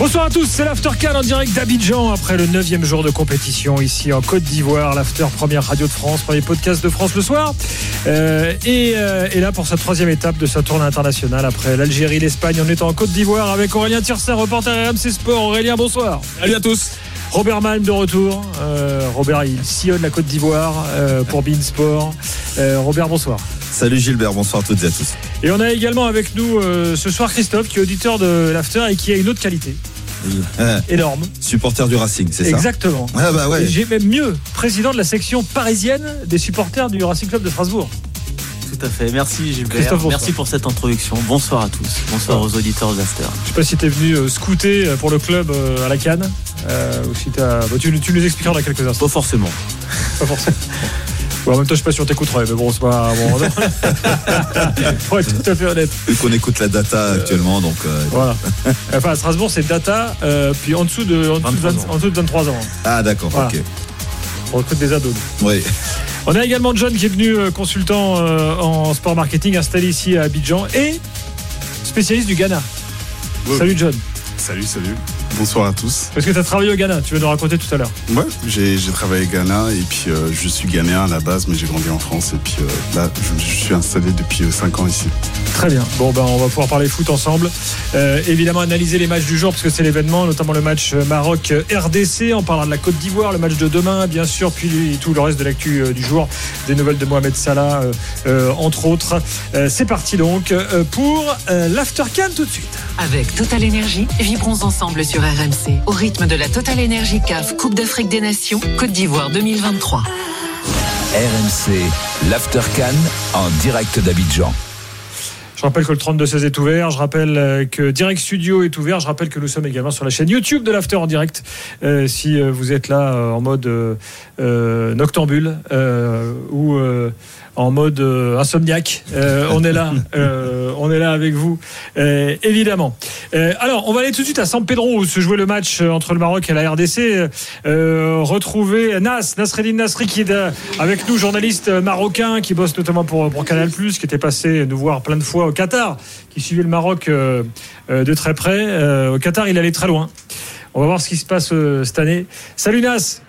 Bonsoir à tous, c'est l'Aftercan en direct d'Abidjan après le 9 jour de compétition ici en Côte d'Ivoire. L'After, première radio de France, premier podcast de France le soir. Euh, et, euh, et, là pour sa troisième étape de sa tournée internationale après l'Algérie, l'Espagne, on est en Côte d'Ivoire avec Aurélien Tirsin, reporter RMC Sport. Aurélien, bonsoir. Salut à tous. Robert Malm de retour. Euh, Robert, il sillonne la Côte d'Ivoire euh, pour Beansport. Euh, Robert, bonsoir. Salut Gilbert, bonsoir à toutes et à tous. Et on a également avec nous euh, ce soir Christophe, qui est auditeur de l'After et qui a une autre qualité. Énorme. Supporter du Racing, c'est ça Exactement. Ah bah ouais. J'ai même mieux, président de la section parisienne des supporters du Racing Club de Strasbourg. Tout à fait. Merci Gilbert. Merci pour cette introduction. Bonsoir à tous. Bonsoir aux auditeurs de l'After. Je sais pas si tu es venu euh, scouter euh, pour le club euh, à la Cannes. Euh, ou si as... Bah, tu, tu, nous expliqueras dans quelques instants. Pas forcément. Pas forcément. Bon, en même temps, je suis pas sûr t'écouterais, mais bon, c'est pas. Bon, Pour être tout à fait honnête. Vu qu'on écoute la data actuellement, donc. Euh, voilà. Enfin, à Strasbourg, c'est data, euh, puis en dessous de, en dessous de, 20, en dessous de 23 ans. Ah, d'accord, voilà. ok. On recrute des ados. Oui. On a également John qui est venu euh, consultant en sport marketing installé ici à Abidjan et spécialiste du Ghana. Oui. Salut John. Salut, salut. Bonsoir à tous. Parce que tu as travaillé au Ghana, tu veux nous raconter tout à l'heure. Ouais, j'ai travaillé au Ghana et puis euh, je suis ghanéen à la base, mais j'ai grandi en France et puis euh, là, je, je, suis installé depuis 5 ans ici. Très bien. Bon, ben, on va pouvoir parler foot ensemble. Euh, évidemment, analyser les matchs du jour parce que c'est l'événement, notamment le match Maroc-RDC. On parlera de la Côte d'Ivoire, le match de demain, bien sûr, puis tout le reste de l'actu du jour, des nouvelles de Mohamed Salah, entre autres. c'est parti donc pour l'Aftercan tout de suite. Avec Total Énergie, vibrons ensemble sur RMC au rythme de la Total Énergie CAF Coupe d'Afrique des Nations Côte d'Ivoire 2023. RMC, l'Aftercan en direct d'Abidjan. Je rappelle que le 32-16 est ouvert. Je rappelle que Direct Studio est ouvert. Je rappelle que nous sommes également sur la chaîne YouTube de l'After en direct. Euh, si vous êtes là euh, en mode euh, noctambule ou en mode euh, insomniaque. Euh, on est là, euh, on est là avec vous, évidemment. alors, on va aller tout de suite à San Pedro où se jouait le match entre le Maroc et la RDC. retrouver Nas, Nasreddin Nasri qui est avec nous, journaliste marocain qui bosse notamment pour, pour Canal+, qui était passé nous voir plein de fois au Qatar, qui suivait le Maroc de très près. au Qatar, il allait très loin. On va voir ce qui se passe cette année. Salut Nas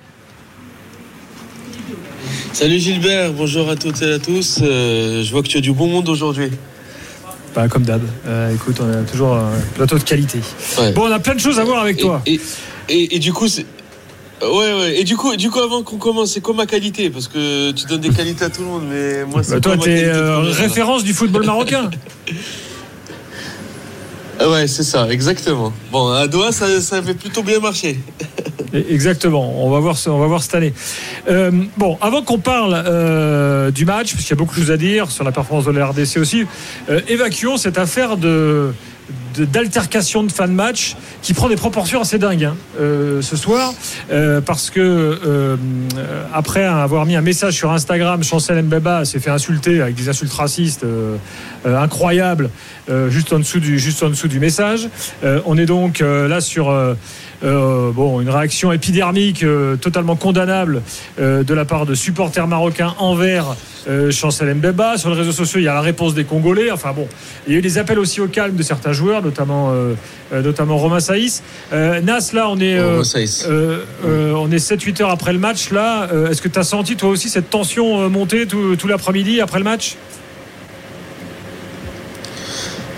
Salut Gilbert, bonjour à toutes et à tous. Euh, je vois que tu as du bon monde aujourd'hui. Bah, comme d'hab. Euh, écoute, on a toujours un plateau de qualité. Ouais. Bon, on a plein de choses à voir avec et, toi. Et, et, et du coup. Ouais, ouais. Et du coup, du coup avant qu'on commence, c'est quoi ma qualité? Parce que tu donnes des qualités à tout le monde, mais moi, c'est. Bah, toi, t'es euh, référence du football marocain. ouais, c'est ça, exactement. Bon, à Doha, ça, ça avait plutôt bien marché. Exactement. On va voir, on va voir cette année. Euh, bon, avant qu'on parle euh, du match, parce qu'il y a beaucoup de choses à dire sur la performance de la RDC aussi, euh, évacuons cette affaire de d'altercation de, de fin de match qui prend des proportions assez dingues hein, euh, ce soir euh, parce que euh, après avoir mis un message sur Instagram Chancel Mbeba s'est fait insulter avec des insultes racistes incroyables juste en dessous du juste en dessous du message. On est donc là sur euh, bon, une réaction épidermique euh, totalement condamnable euh, de la part de supporters marocains envers Chancel Mbeba. Sur les réseaux sociaux, il y a la réponse des Congolais. Enfin bon, il y a eu des appels aussi au calme de certains joueurs, notamment, notamment Romain Saïs. Nas, là, on est, on est 7-8 heures après le match. Là, est-ce que tu as senti toi aussi cette tension monter tout, tout l'après-midi après le match?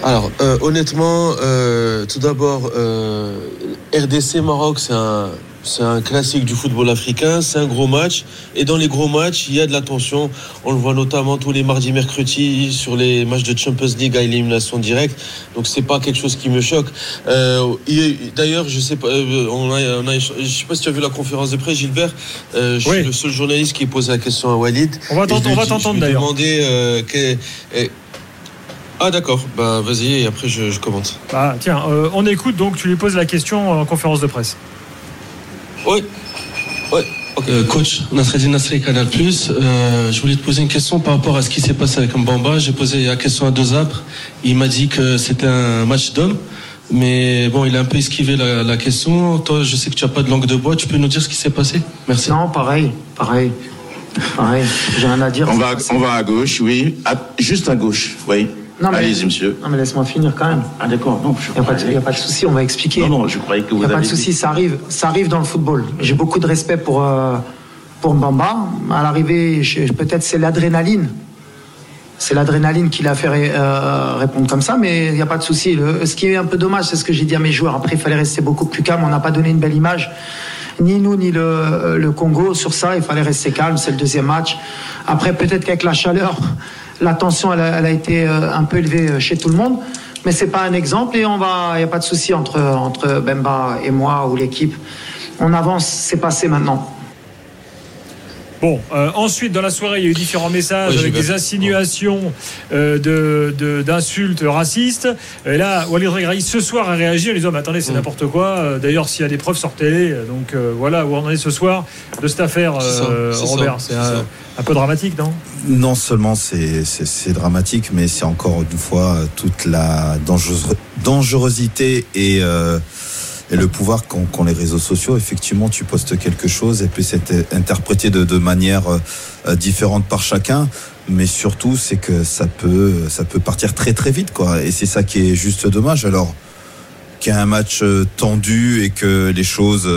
Alors, euh, honnêtement, euh, tout d'abord, euh, RDC Maroc, c'est un, c'est un classique du football africain, c'est un gros match. Et dans les gros matchs, il y a de la tension. On le voit notamment tous les mardis, mercredis sur les matchs de Champions League à élimination directe. Donc c'est pas quelque chose qui me choque. Euh, D'ailleurs, je sais pas, on a, on a, je sais pas si tu as vu la conférence de presse, Gilbert. Euh, je oui. suis le seul journaliste qui pose la question à Walid. On va t'entendre d'ailleurs. Euh, que, ah d'accord, bah vas-y et après je, je commente. Ah tiens, euh, on écoute donc, tu lui poses la question en conférence de presse. Oui. Euh, coach Nasreddin Nasri, Canal Plus. Euh, je voulais te poser une question par rapport à ce qui s'est passé avec Mbamba. J'ai posé la question à deux arbres. Il m'a dit que c'était un match d'homme. Mais bon, il a un peu esquivé la, question. Toi, je sais que tu n'as pas de langue de bois. Tu peux nous dire ce qui s'est passé? Merci. Non, pareil, pareil. Pareil, j'ai rien à dire. On va, on va à gauche, oui. juste à gauche, oui. Allez-y, monsieur. Non, mais laisse-moi finir quand même. Ah, d'accord. Non, il n'y a, pas de souci, on va expliquer. Non, non, je croyais que vous Il n'y a pas de souci, ça arrive, ça arrive dans le football. J'ai beaucoup de respect pour, euh, pour Mbamba. À l'arrivée, peut-être c'est l'adrénaline. C'est l'adrénaline qui l'a fait euh, répondre comme ça, mais il n'y a pas de souci. Ce qui est un peu dommage, c'est ce que j'ai dit à mes joueurs. Après, il fallait rester beaucoup plus calme. On n'a pas donné une belle image, ni nous, ni le, le Congo sur ça. Il fallait rester calme. C'est le deuxième match. Après, peut-être qu'avec la chaleur, la tension, elle a, été euh, un peu élevée euh, chez tout le monde. Mais c'est pas un exemple et on va, il n'y a pas de souci entre, entre Bemba et moi ou l'équipe. On avance, c'est passé maintenant. Bon, euh, ensuite, dans la soirée, il y a eu différents messages avec des insinuations d'insultes racistes. Et là, Walid Regrahi, ce soir, a réagi en disant Mais attendez, c'est mm. n'importe quoi. D'ailleurs, s'il y a des preuves, sortez-les. Donc voilà où on en est ce soir de cette affaire, Robert. C'est un peu dramatique, non? Non seulement c'est dramatique, mais c'est encore une fois toute la dangerosité et, euh, et le pouvoir qu'ont les réseaux sociaux. Effectivement, tu postes quelque chose et puis c'est interprété de, manière euh, différente par chacun. Mais surtout, c'est que ça peut, ça peut partir très très vite, quoi. Et c'est ça qui est juste dommage. Alors, qu'il y a un match euh, tendu et que les choses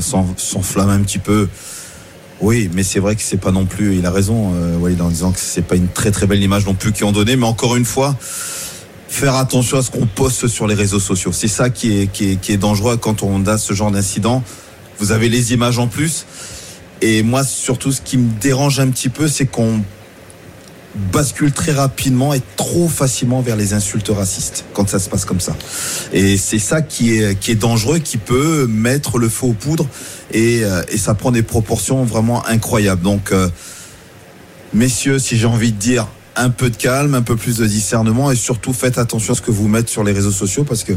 s'enflamment un petit peu oui, mais c'est vrai que c'est pas non plus. Il a raison, euh, en disant que c'est pas une très très belle image non plus qu'ils ont donné. Mais encore une fois, faire attention à ce qu'on poste sur les réseaux sociaux. C'est ça qui est, qui est, qui est dangereux quand on a ce genre d'incident. Vous avez les images en plus. Et moi, surtout, ce qui me dérange un petit peu, c'est qu'on bascule très rapidement et trop facilement vers les insultes racistes quand ça se passe comme ça. Et c'est ça qui est, qui est dangereux, qui peut mettre le feu aux poudres et, euh, et ça prend des proportions vraiment incroyables. Donc, euh, messieurs, si j'ai envie de dire, un peu de calme, un peu plus de discernement et surtout faites attention à ce que vous mettez sur les réseaux sociaux parce que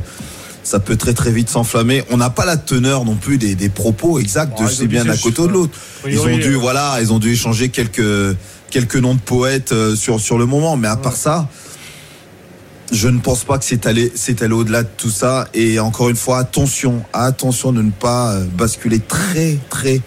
ça peut très très vite s'enflammer. On n'a pas la teneur non plus des, des propos exacts de c'est bien d'un côté ou de l'autre. Ils ont dû voilà, ils ont dû échanger quelques quelques noms de poètes euh, sur, sur le moment. Mais à part ça, je ne pense pas que c'est allé, c'est allé au-delà de tout ça. Et encore une fois, attention, attention de ne pas euh, basculer très, très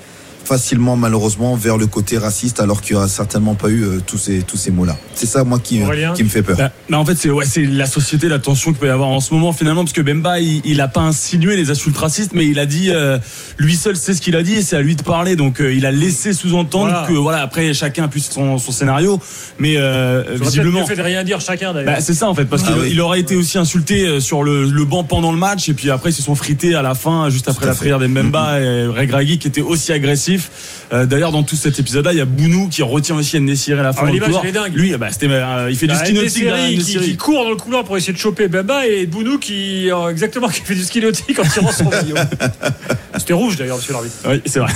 facilement malheureusement vers le côté raciste alors qu'il n'y aura certainement pas eu euh, tous ces tous ces mots là c'est ça moi qui, euh, qui me fait peur. Bah, bah, en fait c'est ouais, c'est la société la tension qu'il peut y avoir en ce moment finalement parce que Bemba il, il a pas insinué les insultes racistes mais il a dit euh, lui seul sait ce qu'il a dit et c'est à lui de parler. Donc il a laissé sous-entendre que voilà après chacun puisse son, son scénario. Mais visiblement. fait de rien dire chacun d'ailleurs. Bah, c'est ça en fait parce ah qu'il aurait été aussi insulté sur le, le, banc pendant le match. Et puis après ils se sont frités à la fin juste après la prière des Bemba et Regragui qui était aussi agressif sportief. Euh, d'ailleurs, dans tout cet épisode-là, il y a Bounou qui retient aussi Nessiri à la fin. Ah, l'image, est dingue. Lui, bah, euh, il fait du ski nautique. Qui, qui, court dans le couloir pour essayer de choper Bemba et Bounou qui, euh, exactement, qui fait du ski nautique en tirant son maillot. C'était rouge d'ailleurs, monsieur l'arbitre. Oui, c'est vrai.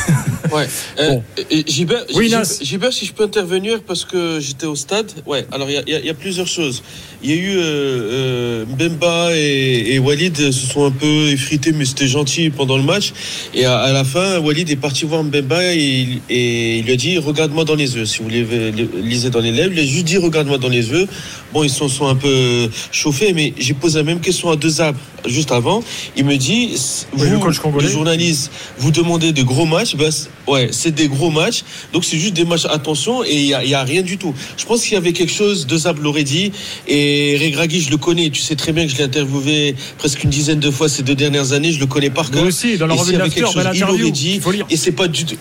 Ouais. bon. Gilbert, oui, Gilbert, si je peux intervenir parce que j'étais au stade. Ouais, alors il y, y, a plusieurs choses. Il y a eu Bemba et, et, Walid se sont un peu effrités, mais c'était gentil pendant le match. Et à, à la fin, Walid est parti voir Mbemba et, il lui a dit regarde-moi dans les yeux. Si vous lisez dans les lèvres, il a juste dit regarde-moi dans les yeux. Bon, ils sont, sont un peu chauffés, mais j'ai posé la même question à deux arbres juste avant. Il me dit vous, le, le journaliste, vous demandez de gros matchs. Ben, ouais, c'est des gros matchs. Donc c'est juste des matchs. Attention, et il n'y a, rien du tout. Je pense qu'il y avait quelque chose. Deux arbres l'auraient dit. Et Regragui, je le connais. Tu sais très bien que je l'ai interviewé presque une dizaine de fois ces deux dernières années. Je le connais par cœur. Moi aussi, dans la revue de il l'aurait dit. Et c'est pas du tout.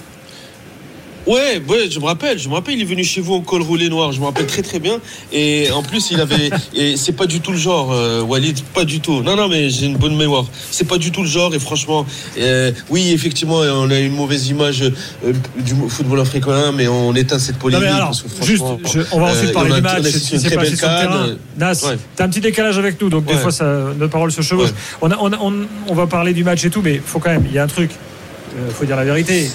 Ouais, ouais, je me rappelle, je me rappelle, il est venu chez vous en col roulé noir, je me rappelle très très bien. Et en plus, il avait, et c'est pas du tout le genre, euh, Walid, pas du tout. Non, non, mais j'ai une bonne mémoire. C'est pas du tout le genre, et franchement, euh, oui, effectivement, on a une mauvaise image euh, du football africain, mais on éteint cette polémique. Non, alors, juste, on va ensuite parler du match, ce qui s'est passé sur le terrain. Nas, t'as un petit décalage avec nous, donc des fois, ça, notre parole se chevauche. On, a, on, on, on, va parler du match et tout, mais faut quand même, il y a un truc, il faut dire la vérité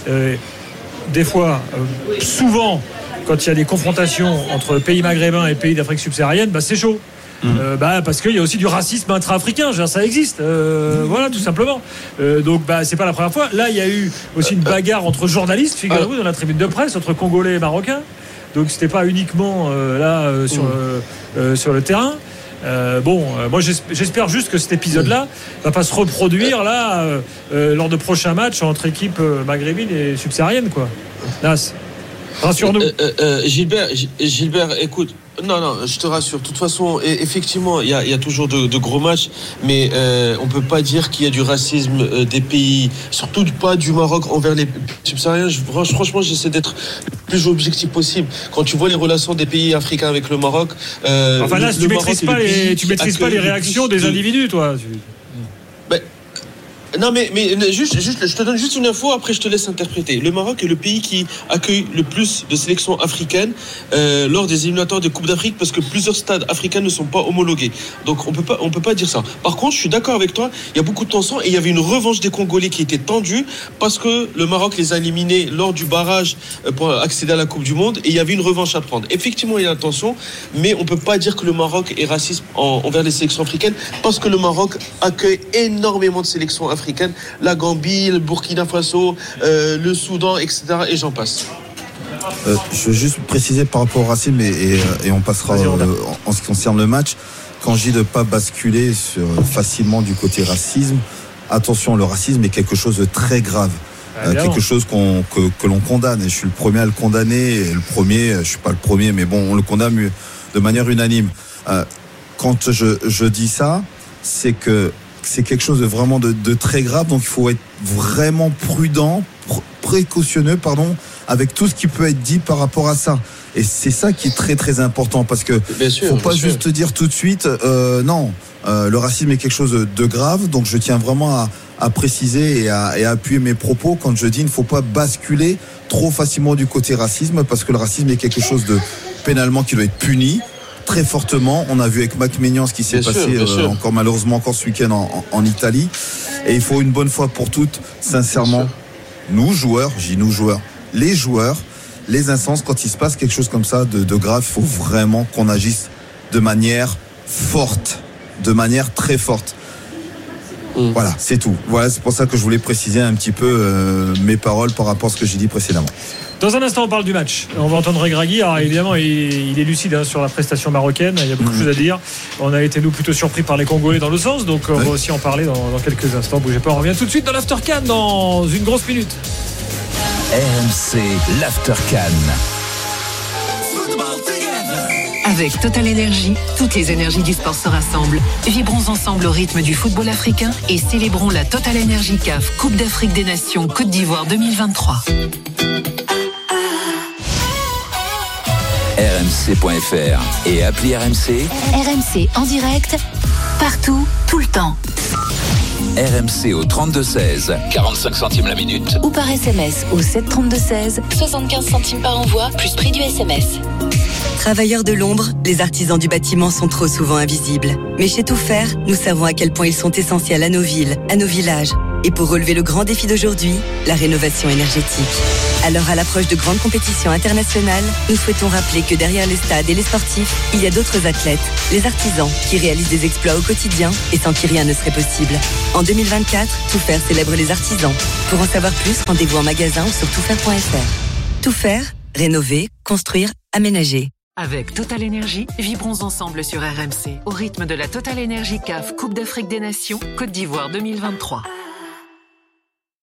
des fois, euh, souvent, quand il y a des confrontations entre pays maghrébins et pays d'Afrique subsaharienne, bah, c'est chaud. Mmh. Euh, bah, parce qu'il y a aussi du racisme intra-africain, ça existe, euh, voilà tout simplement. Euh, donc bah, c'est pas la première fois. Là il y a eu aussi une bagarre entre journalistes, figurez-vous, dans la tribune de presse, entre Congolais et Marocains. Donc c'était pas uniquement là sur, mmh. sur le terrain. Bon, moi j'espère juste que cet épisode-là va pas se reproduire là lors de prochains matchs entre équipes maghrébines et subsahariennes, quoi. Nas, rassure-nous. Gilbert, Gilbert, écoute, non, non, je te rassure. De toute façon, effectivement, il y a, toujours de, gros matchs, mais euh, on peut pas dire qu'il y a du racisme euh, des pays, surtout pas du Maroc envers les subsahariens. franchement, j'essaie d'être le plus objectif possible. Quand tu vois les relations des pays africains avec le Maroc. Euh, enfin là, tu ne maîtrises, pas les, tu maîtrises pas les réactions des individus, toi. Non, mais, mais juste, juste, je te donne juste une info, après je te laisse interpréter. Le Maroc est le pays qui accueille le plus de sélections africaines euh, lors des éliminatoires de Coupe d'Afrique parce que plusieurs stades africains ne sont pas homologués. Donc on peut pas, on peut pas dire ça. Par contre, je suis d'accord avec toi, il y a beaucoup de tensions et il y avait une revanche des Congolais qui était tendue parce que le Maroc les a éliminés lors du barrage euh, pour accéder à la Coupe du Monde et il y avait une revanche à prendre. Effectivement, il y a la tension, mais on peut pas dire que le Maroc est raciste envers les sélections africaines parce que le Maroc accueille énormément de sélections africaines la Gambie, le Burkina Faso, euh, le Soudan, etc. Et j'en passe. Euh, je veux juste préciser par rapport au racisme et, euh, on passera en ce qui concerne le match. Quand je dis de ne pas basculer facilement du côté racisme, attention, le racisme est quelque chose de très grave. Ah, quelque chose que, l'on condamne. Et je suis le premier à le condamner. Et le premier, je suis pas le premier, mais bon, on le condamne de manière unanime. quand je, je dis ça, c'est que c'est quelque chose de vraiment de, très grave. Donc il faut être vraiment prudent, précautionneux, pardon, avec tout ce qui peut être dit par rapport à ça. Et c'est ça qui est très très important parce que ne faut pas juste dire tout de suite euh, non. Euh, le racisme est quelque chose de, grave, donc je tiens vraiment à, préciser et à, et à, appuyer mes propos quand je dis il ne faut pas basculer trop facilement du côté racisme parce que le racisme est quelque chose de pénalement qui doit être puni très fortement. On a vu avec Mac Maignan ce qui s'est passé euh, encore malheureusement encore ce week-end en, Italie. Et il faut une bonne fois pour toutes, sincèrement, nous joueurs, j'ai nous joueurs, les joueurs, les instances, quand il se passe quelque chose comme ça de, grave, il faut vraiment qu'on agisse de manière forte, de manière très forte. Mm. Voilà, c'est tout. Voilà, c'est pour ça que je voulais préciser un petit peu euh, mes paroles par rapport à ce que j'ai dit précédemment. Dans un instant, on parle du match. On va entendre Regragui. Alors, évidemment, il, est lucide hein, sur la prestation marocaine. Il y a beaucoup de choses à dire. On a été, nous, plutôt surpris par les Congolais dans le sens. Donc, on va aussi en parler dans, quelques instants. Bougez pas. On revient tout de suite dans l'Aftercan dans une grosse minute. RMC, l'Aftercan. Avec Total Energy, toutes les énergies du sport se rassemblent. Vibrons ensemble au rythme du football africain et célébrons la Total Energy CAF Coupe d'Afrique des Nations Côte d'Ivoire 2023. rmc.fr et appli RMC. RMC en direct, partout, tout le temps. RMC au 3216, 45 centimes la minute. Ou par SMS au 73216, 75 centimes par envoi, plus prix du SMS. Travailleurs de l'ombre, les artisans du bâtiment sont trop souvent invisibles. Mais chez Tout Faire, nous savons à quel point ils sont essentiels à nos villes, à nos villages. Et pour relever le grand défi d'aujourd'hui, la rénovation énergétique. Alors à l'approche de grandes compétitions internationales, nous souhaitons rappeler que derrière les stades et les sportifs, il y a d'autres athlètes, les artisans, qui réalisent des exploits au quotidien et sans qui rien ne serait possible. En 2024, Tout Faire célèbre les artisans. Pour en savoir plus, rendez-vous en magasin ou sur toutfaire.fr. Tout faire, rénover, construire, aménager. Avec Total Énergie, vibrons ensemble sur RMC au rythme de la Total Énergie CAF Coupe d'Afrique des Nations Côte d'Ivoire 2023.